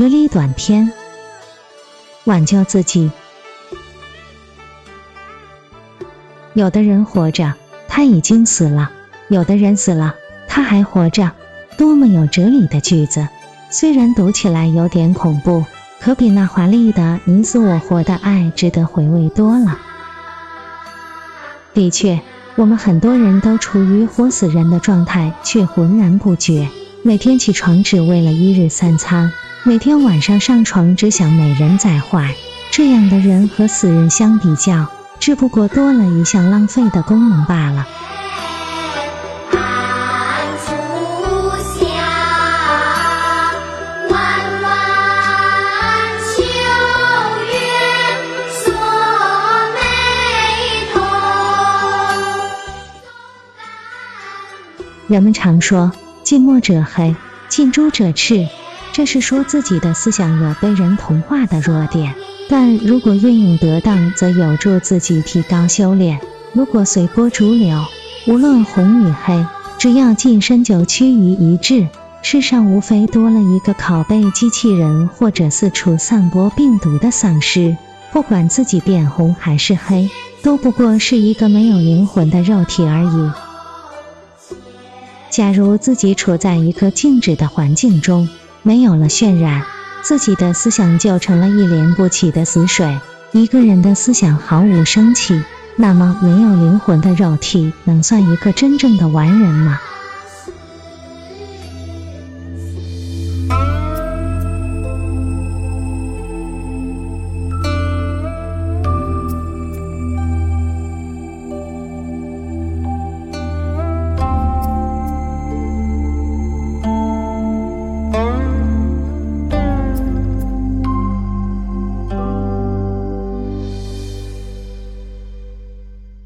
哲理短篇。挽救自己。有的人活着，他已经死了；有的人死了，他还活着。多么有哲理的句子！虽然读起来有点恐怖，可比那华丽的你死我活的爱值得回味多了。的确，我们很多人都处于活死人的状态，却浑然不觉。每天起床只为了一日三餐，每天晚上上床只想美人在怀。这样的人和死人相比较，只不过多了一项浪费的功能罢了。人们常说“近墨者黑，近朱者赤”，这是说自己的思想有被人同化的弱点。但如果运用得当，则有助自己提高修炼。如果随波逐流，无论红与黑，只要近身就趋于一致，世上无非多了一个拷贝机器人，或者四处散播病毒的丧尸。不管自己变红还是黑，都不过是一个没有灵魂的肉体而已。假如自己处在一个静止的环境中，没有了渲染，自己的思想就成了一连不起的死水。一个人的思想毫无生气，那么没有灵魂的肉体能算一个真正的完人吗？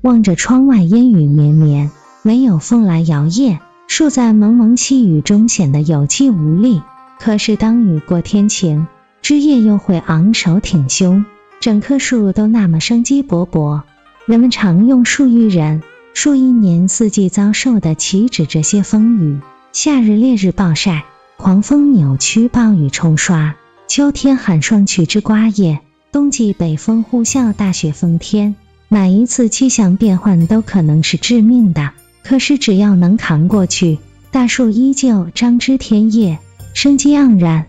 望着窗外烟雨绵绵，没有风来摇曳，树在蒙蒙细雨中显得有气无力。可是当雨过天晴，枝叶又会昂首挺胸，整棵树都那么生机勃勃。人们常用树喻人，树一年四季遭受的岂止这些风雨？夏日烈日暴晒，狂风扭曲，暴雨冲刷；秋天寒霜取之瓜叶，冬季北风呼啸，大雪封天。哪一次气象变换都可能是致命的，可是只要能扛过去，大树依旧张枝添叶，生机盎然。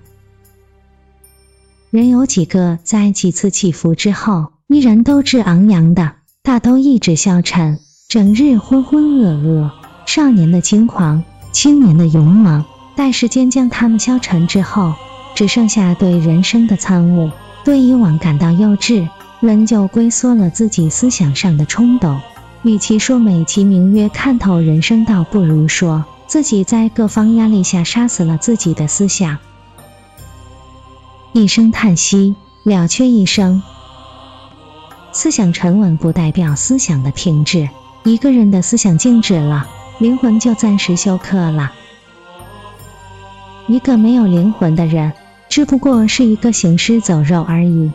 人有几个在几次起伏之后依然斗志昂扬的？大都意志消沉，整日浑浑噩噩。少年的轻狂，青年的勇猛，待时间将他们消沉之后，只剩下对人生的参悟，对以往感到幼稚。人就龟缩了自己思想上的冲动，与其说美其名曰看透人生，倒不如说自己在各方压力下杀死了自己的思想。一声叹息，了却一生。思想沉稳不代表思想的停滞，一个人的思想静止了，灵魂就暂时休克了。一个没有灵魂的人，只不过是一个行尸走肉而已。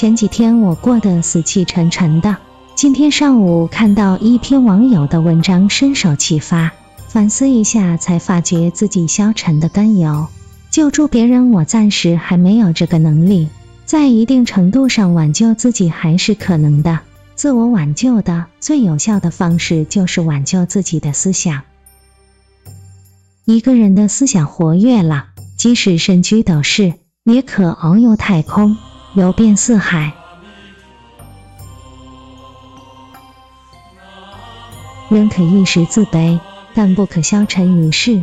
前几天我过得死气沉沉的，今天上午看到一篇网友的文章，深受启发，反思一下才发觉自己消沉的根由。救助别人，我暂时还没有这个能力，在一定程度上挽救自己还是可能的。自我挽救的最有效的方式就是挽救自己的思想。一个人的思想活跃了，即使身居斗室，也可遨游太空。游遍四海，仍可一时自卑，但不可消沉于世。